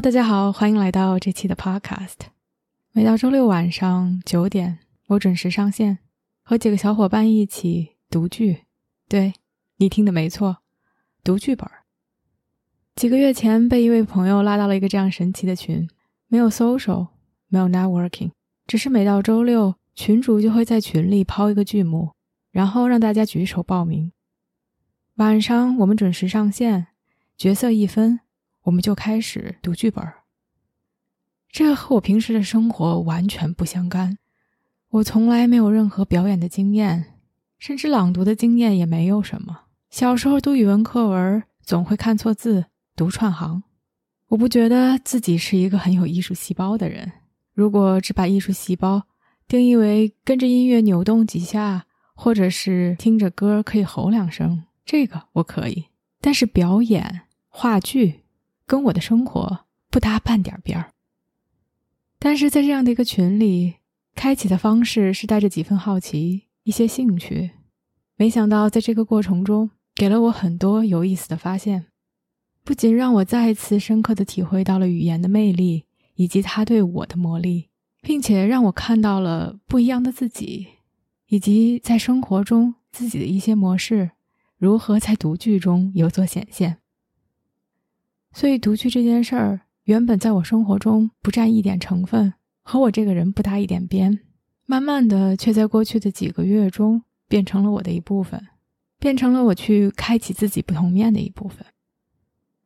大家好，欢迎来到这期的 Podcast。每到周六晚上九点，我准时上线，和几个小伙伴一起读剧。对你听的没错，读剧本。几个月前被一位朋友拉到了一个这样神奇的群，没有 social，没有 networking，只是每到周六，群主就会在群里抛一个剧目，然后让大家举手报名。晚上我们准时上线，角色一分。我们就开始读剧本这和我平时的生活完全不相干。我从来没有任何表演的经验，甚至朗读的经验也没有什么。小时候读语文课文，总会看错字、读串行。我不觉得自己是一个很有艺术细胞的人。如果只把艺术细胞定义为跟着音乐扭动几下，或者是听着歌可以吼两声，这个我可以。但是表演、话剧。跟我的生活不搭半点边儿，但是在这样的一个群里，开启的方式是带着几分好奇、一些兴趣。没想到在这个过程中，给了我很多有意思的发现，不仅让我再次深刻的体会到了语言的魅力以及它对我的魔力，并且让我看到了不一样的自己，以及在生活中自己的一些模式如何在读剧中有所显现。所以读剧这件事儿，原本在我生活中不占一点成分，和我这个人不搭一点边，慢慢的却在过去的几个月中变成了我的一部分，变成了我去开启自己不同面的一部分。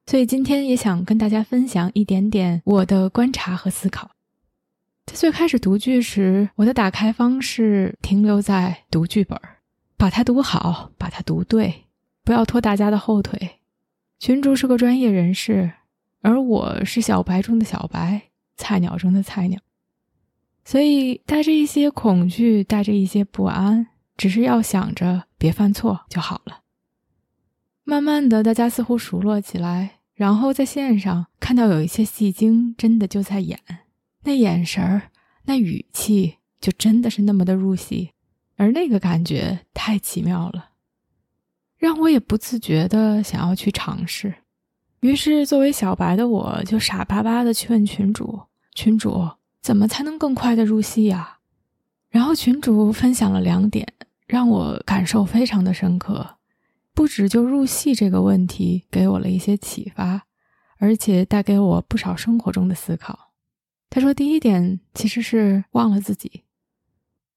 所以今天也想跟大家分享一点点我的观察和思考。在最开始读剧时，我的打开方式停留在读剧本，把它读好，把它读对，不要拖大家的后腿。群主是个专业人士，而我是小白中的小白，菜鸟中的菜鸟，所以带着一些恐惧，带着一些不安，只是要想着别犯错就好了。慢慢的，大家似乎熟络起来，然后在线上看到有一些戏精真的就在演，那眼神儿，那语气，就真的是那么的入戏，而那个感觉太奇妙了。让我也不自觉的想要去尝试，于是作为小白的我就傻巴巴的去问群主：“群主，怎么才能更快的入戏呀？”然后群主分享了两点，让我感受非常的深刻，不止就入戏这个问题给我了一些启发，而且带给我不少生活中的思考。他说：“第一点其实是忘了自己，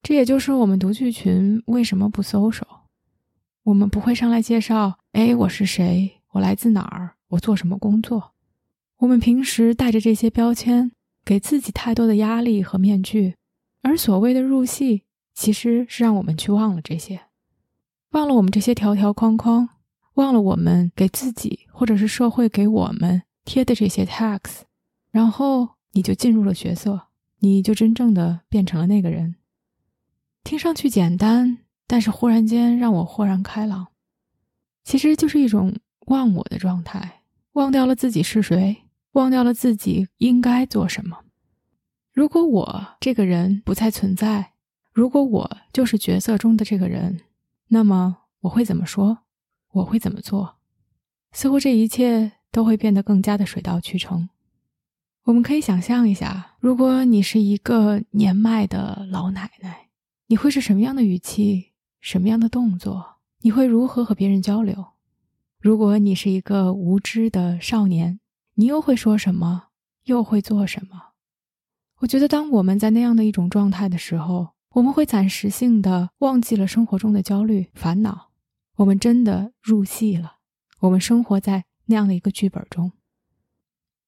这也就是我们读剧群为什么不搜手。”我们不会上来介绍，哎，我是谁？我来自哪儿？我做什么工作？我们平时带着这些标签，给自己太多的压力和面具，而所谓的入戏，其实是让我们去忘了这些，忘了我们这些条条框框，忘了我们给自己或者是社会给我们贴的这些 tags，然后你就进入了角色，你就真正的变成了那个人。听上去简单。但是忽然间让我豁然开朗，其实就是一种忘我的状态，忘掉了自己是谁，忘掉了自己应该做什么。如果我这个人不再存在，如果我就是角色中的这个人，那么我会怎么说？我会怎么做？似乎这一切都会变得更加的水到渠成。我们可以想象一下，如果你是一个年迈的老奶奶，你会是什么样的语气？什么样的动作？你会如何和别人交流？如果你是一个无知的少年，你又会说什么？又会做什么？我觉得，当我们在那样的一种状态的时候，我们会暂时性的忘记了生活中的焦虑、烦恼，我们真的入戏了。我们生活在那样的一个剧本中。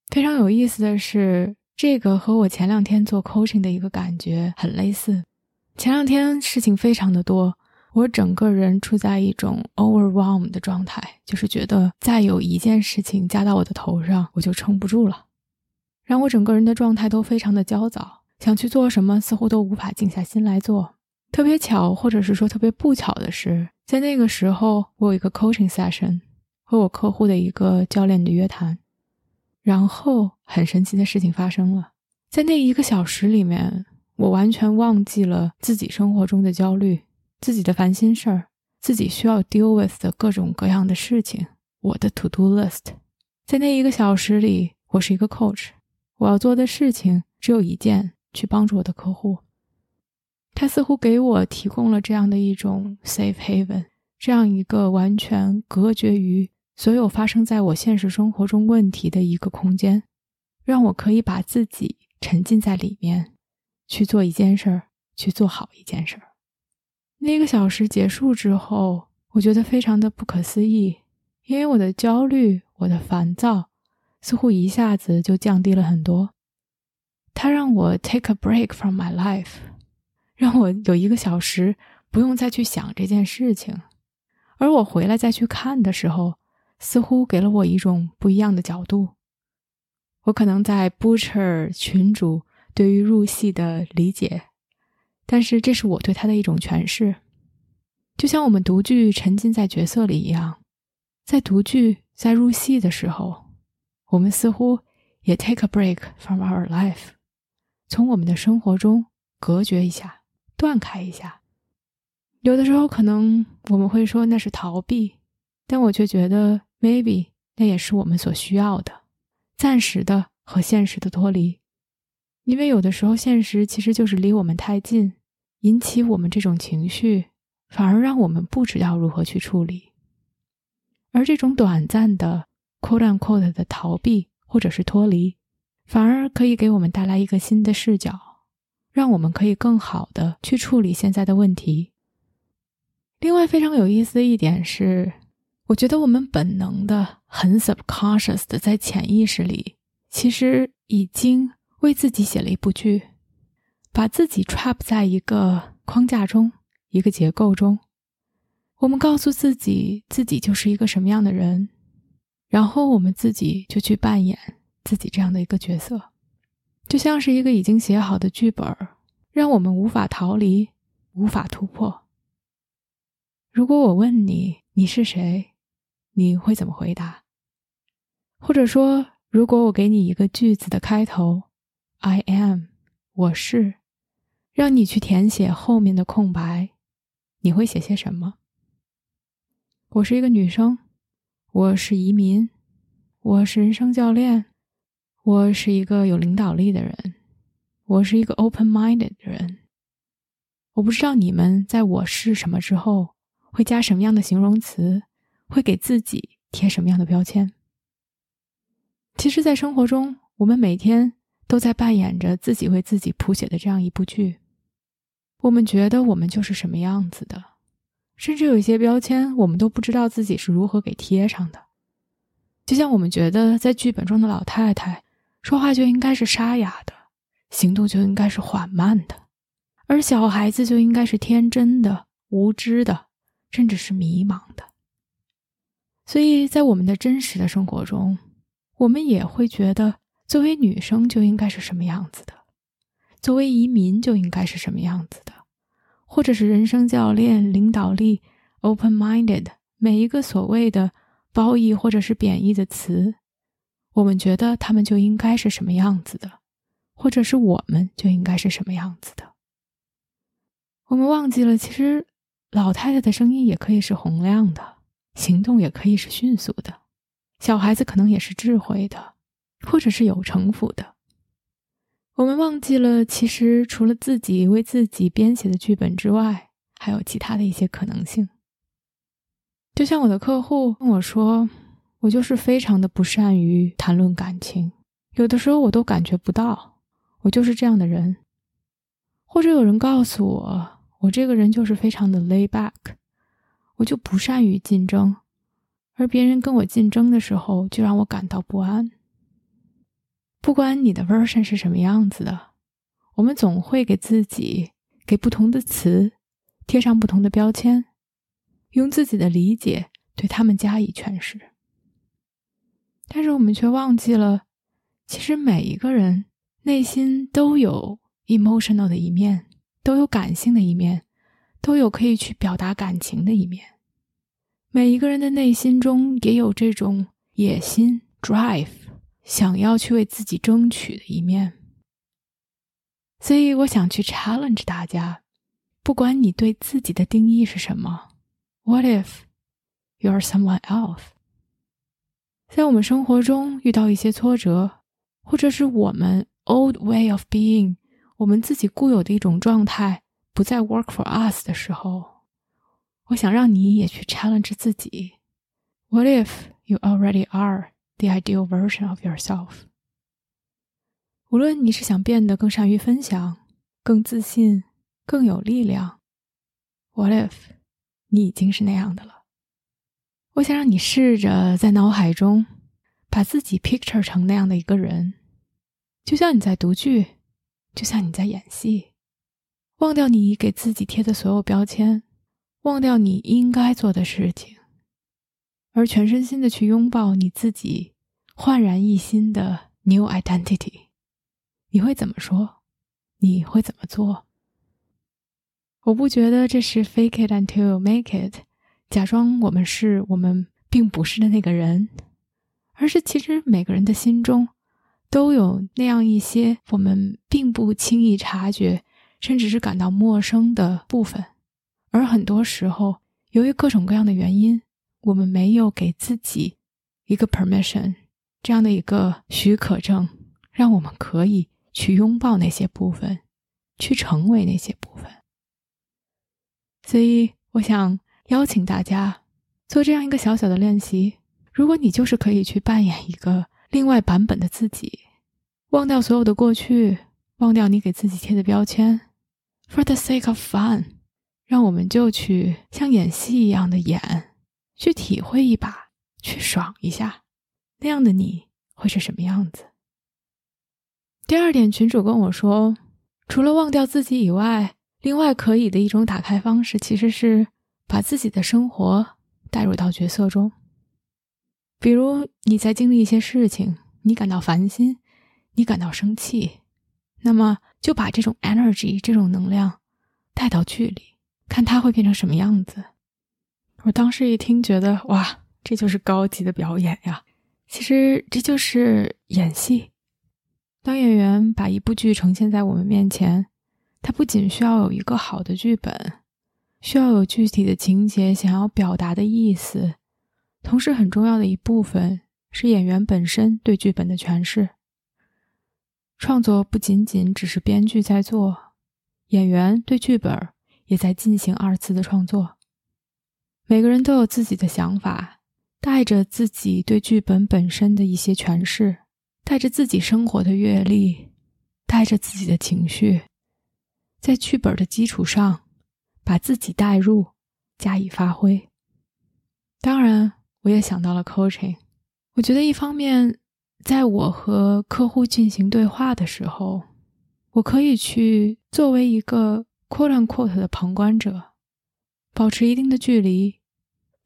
非常有意思的是，这个和我前两天做 coaching 的一个感觉很类似。前两天事情非常的多。我整个人处在一种 overwhelm 的状态，就是觉得再有一件事情加到我的头上，我就撑不住了。让我整个人的状态都非常的焦躁，想去做什么似乎都无法静下心来做。特别巧，或者是说特别不巧的是，在那个时候，我有一个 coaching session 和我客户的一个教练的约谈，然后很神奇的事情发生了，在那一个小时里面，我完全忘记了自己生活中的焦虑、自己的烦心事儿、自己需要 deal with 的各种各样的事情，我的 to do list。在那一个小时里，我是一个 coach，我要做的事情只有一件，去帮助我的客户。他似乎给我提供了这样的一种 safe haven，这样一个完全隔绝于所有发生在我现实生活中问题的一个空间，让我可以把自己沉浸在里面，去做一件事儿，去做好一件事儿。那个小时结束之后，我觉得非常的不可思议，因为我的焦虑、我的烦躁似乎一下子就降低了很多。它让我 take a break from my life。让我有一个小时不用再去想这件事情，而我回来再去看的时候，似乎给了我一种不一样的角度。我可能在 Butcher 群主对于入戏的理解，但是这是我对他的一种诠释。就像我们读剧沉浸在角色里一样，在读剧在入戏的时候，我们似乎也 take a break from our life，从我们的生活中隔绝一下。断开一下，有的时候可能我们会说那是逃避，但我却觉得 maybe 那也是我们所需要的，暂时的和现实的脱离。因为有的时候现实其实就是离我们太近，引起我们这种情绪，反而让我们不知道如何去处理。而这种短暂的 quote unquote 的逃避或者是脱离，反而可以给我们带来一个新的视角。让我们可以更好的去处理现在的问题。另外，非常有意思的一点是，我觉得我们本能的、很 subconscious 的，在潜意识里，其实已经为自己写了一部剧，把自己 trap 在一个框架中、一个结构中。我们告诉自己，自己就是一个什么样的人，然后我们自己就去扮演自己这样的一个角色。就像是一个已经写好的剧本，让我们无法逃离，无法突破。如果我问你你是谁，你会怎么回答？或者说，如果我给你一个句子的开头，“I am”，我是，让你去填写后面的空白，你会写些什么？我是一个女生，我是移民，我是人生教练。我是一个有领导力的人，我是一个 open-minded 的人。我不知道你们在我是什么之后会加什么样的形容词，会给自己贴什么样的标签。其实，在生活中，我们每天都在扮演着自己为自己谱写的这样一部剧。我们觉得我们就是什么样子的，甚至有一些标签，我们都不知道自己是如何给贴上的。就像我们觉得在剧本中的老太太。说话就应该是沙哑的，行动就应该是缓慢的，而小孩子就应该是天真的、无知的，甚至是迷茫的。所以在我们的真实的生活中，我们也会觉得，作为女生就应该是什么样子的，作为移民就应该是什么样子的，或者是人生教练、领导力、open-minded，每一个所谓的褒义或者是贬义的词。我们觉得他们就应该是什么样子的，或者是我们就应该是什么样子的。我们忘记了，其实老太太的声音也可以是洪亮的，行动也可以是迅速的，小孩子可能也是智慧的，或者是有城府的。我们忘记了，其实除了自己为自己编写的剧本之外，还有其他的一些可能性。就像我的客户跟我说。我就是非常的不善于谈论感情，有的时候我都感觉不到，我就是这样的人。或者有人告诉我，我这个人就是非常的 lay back，我就不善于竞争，而别人跟我竞争的时候，就让我感到不安。不管你的 version 是什么样子的，我们总会给自己给不同的词贴上不同的标签，用自己的理解对他们加以诠释。但是我们却忘记了，其实每一个人内心都有 emotional 的一面，都有感性的一面，都有可以去表达感情的一面。每一个人的内心中也有这种野心 drive，想要去为自己争取的一面。所以我想去 challenge 大家，不管你对自己的定义是什么，What if you are someone else？在我们生活中遇到一些挫折，或者是我们 old way of being，我们自己固有的一种状态不再 work for us 的时候，我想让你也去 challenge 自己。What if you already are the ideal version of yourself？无论你是想变得更善于分享、更自信、更有力量，What if 你已经是那样的了？我想让你试着在脑海中把自己 picture 成那样的一个人，就像你在读剧，就像你在演戏，忘掉你给自己贴的所有标签，忘掉你应该做的事情，而全身心的去拥抱你自己焕然一新的 new identity。你会怎么说？你会怎么做？我不觉得这是 fake it until you make it，假装我们是我们并不是的那个人，而是其实每个人的心中都有那样一些我们并不轻易察觉，甚至是感到陌生的部分。而很多时候，由于各种各样的原因，我们没有给自己一个 permission，这样的一个许可证，让我们可以。去拥抱那些部分，去成为那些部分。所以，我想邀请大家做这样一个小小的练习。如果你就是可以去扮演一个另外版本的自己，忘掉所有的过去，忘掉你给自己贴的标签，for the sake of fun，让我们就去像演戏一样的演，去体会一把，去爽一下，那样的你会是什么样子？第二点，群主跟我说，除了忘掉自己以外，另外可以的一种打开方式，其实是把自己的生活带入到角色中。比如你在经历一些事情，你感到烦心，你感到生气，那么就把这种 energy 这种能量带到剧里，看它会变成什么样子。我当时一听，觉得哇，这就是高级的表演呀！其实这就是演戏。当演员把一部剧呈现在我们面前，他不仅需要有一个好的剧本，需要有具体的情节想要表达的意思，同时很重要的一部分是演员本身对剧本的诠释。创作不仅仅只是编剧在做，演员对剧本也在进行二次的创作。每个人都有自己的想法，带着自己对剧本本身的一些诠释。带着自己生活的阅历，带着自己的情绪，在剧本的基础上，把自己带入，加以发挥。当然，我也想到了 coaching。我觉得一方面，在我和客户进行对话的时候，我可以去作为一个 quote unquote 的旁观者，保持一定的距离，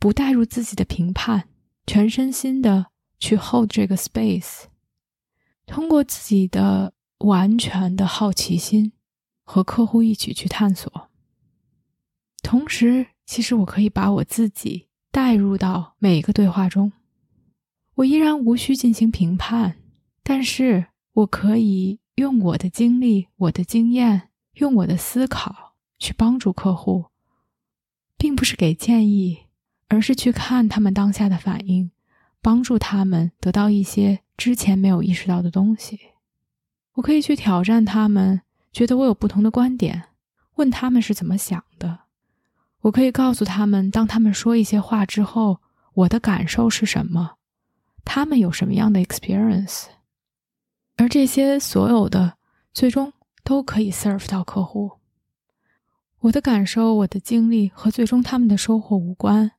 不带入自己的评判，全身心的去 hold 这个 space。通过自己的完全的好奇心，和客户一起去探索。同时，其实我可以把我自己带入到每一个对话中，我依然无需进行评判，但是我可以用我的经历、我的经验，用我的思考去帮助客户，并不是给建议，而是去看他们当下的反应，帮助他们得到一些。之前没有意识到的东西，我可以去挑战他们，觉得我有不同的观点，问他们是怎么想的。我可以告诉他们，当他们说一些话之后，我的感受是什么，他们有什么样的 experience，而这些所有的最终都可以 serve 到客户。我的感受、我的经历和最终他们的收获无关，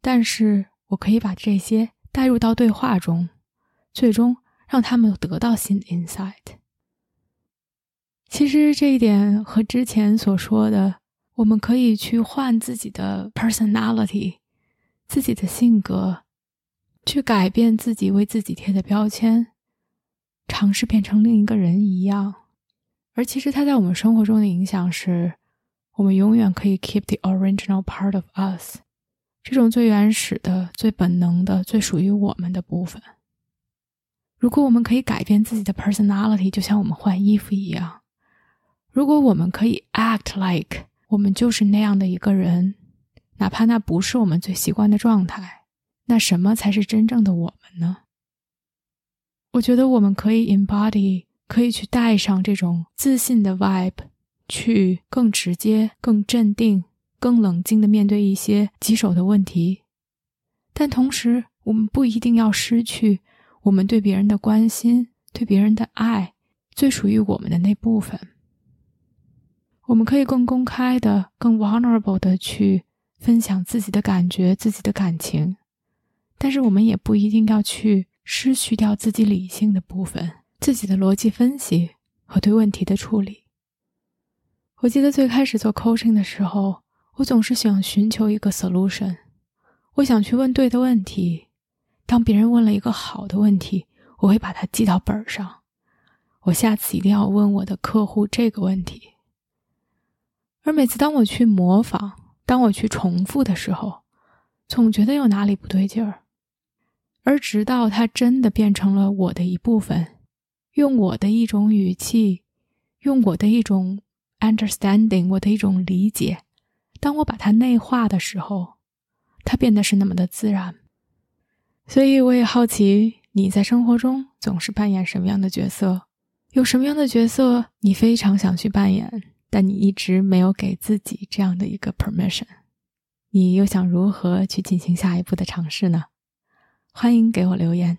但是我可以把这些带入到对话中。最终让他们得到新的 insight。其实这一点和之前所说的，我们可以去换自己的 personality，自己的性格，去改变自己为自己贴的标签，尝试变成另一个人一样。而其实它在我们生活中的影响是，我们永远可以 keep the original part of us，这种最原始的、最本能的、最属于我们的部分。如果我们可以改变自己的 personality，就像我们换衣服一样；如果我们可以 act like 我们就是那样的一个人，哪怕那不是我们最习惯的状态，那什么才是真正的我们呢？我觉得我们可以 embody，可以去带上这种自信的 vibe，去更直接、更镇定、更冷静的面对一些棘手的问题。但同时，我们不一定要失去。我们对别人的关心，对别人的爱，最属于我们的那部分。我们可以更公开的、更 vulnerable 的去分享自己的感觉、自己的感情，但是我们也不一定要去失去掉自己理性的部分、自己的逻辑分析和对问题的处理。我记得最开始做 coaching 的时候，我总是想寻求一个 solution，我想去问对的问题。当别人问了一个好的问题，我会把它记到本上。我下次一定要问我的客户这个问题。而每次当我去模仿、当我去重复的时候，总觉得有哪里不对劲儿。而直到它真的变成了我的一部分，用我的一种语气，用我的一种 understanding，我的一种理解，当我把它内化的时候，它变得是那么的自然。所以我也好奇，你在生活中总是扮演什么样的角色？有什么样的角色你非常想去扮演，但你一直没有给自己这样的一个 permission？你又想如何去进行下一步的尝试呢？欢迎给我留言。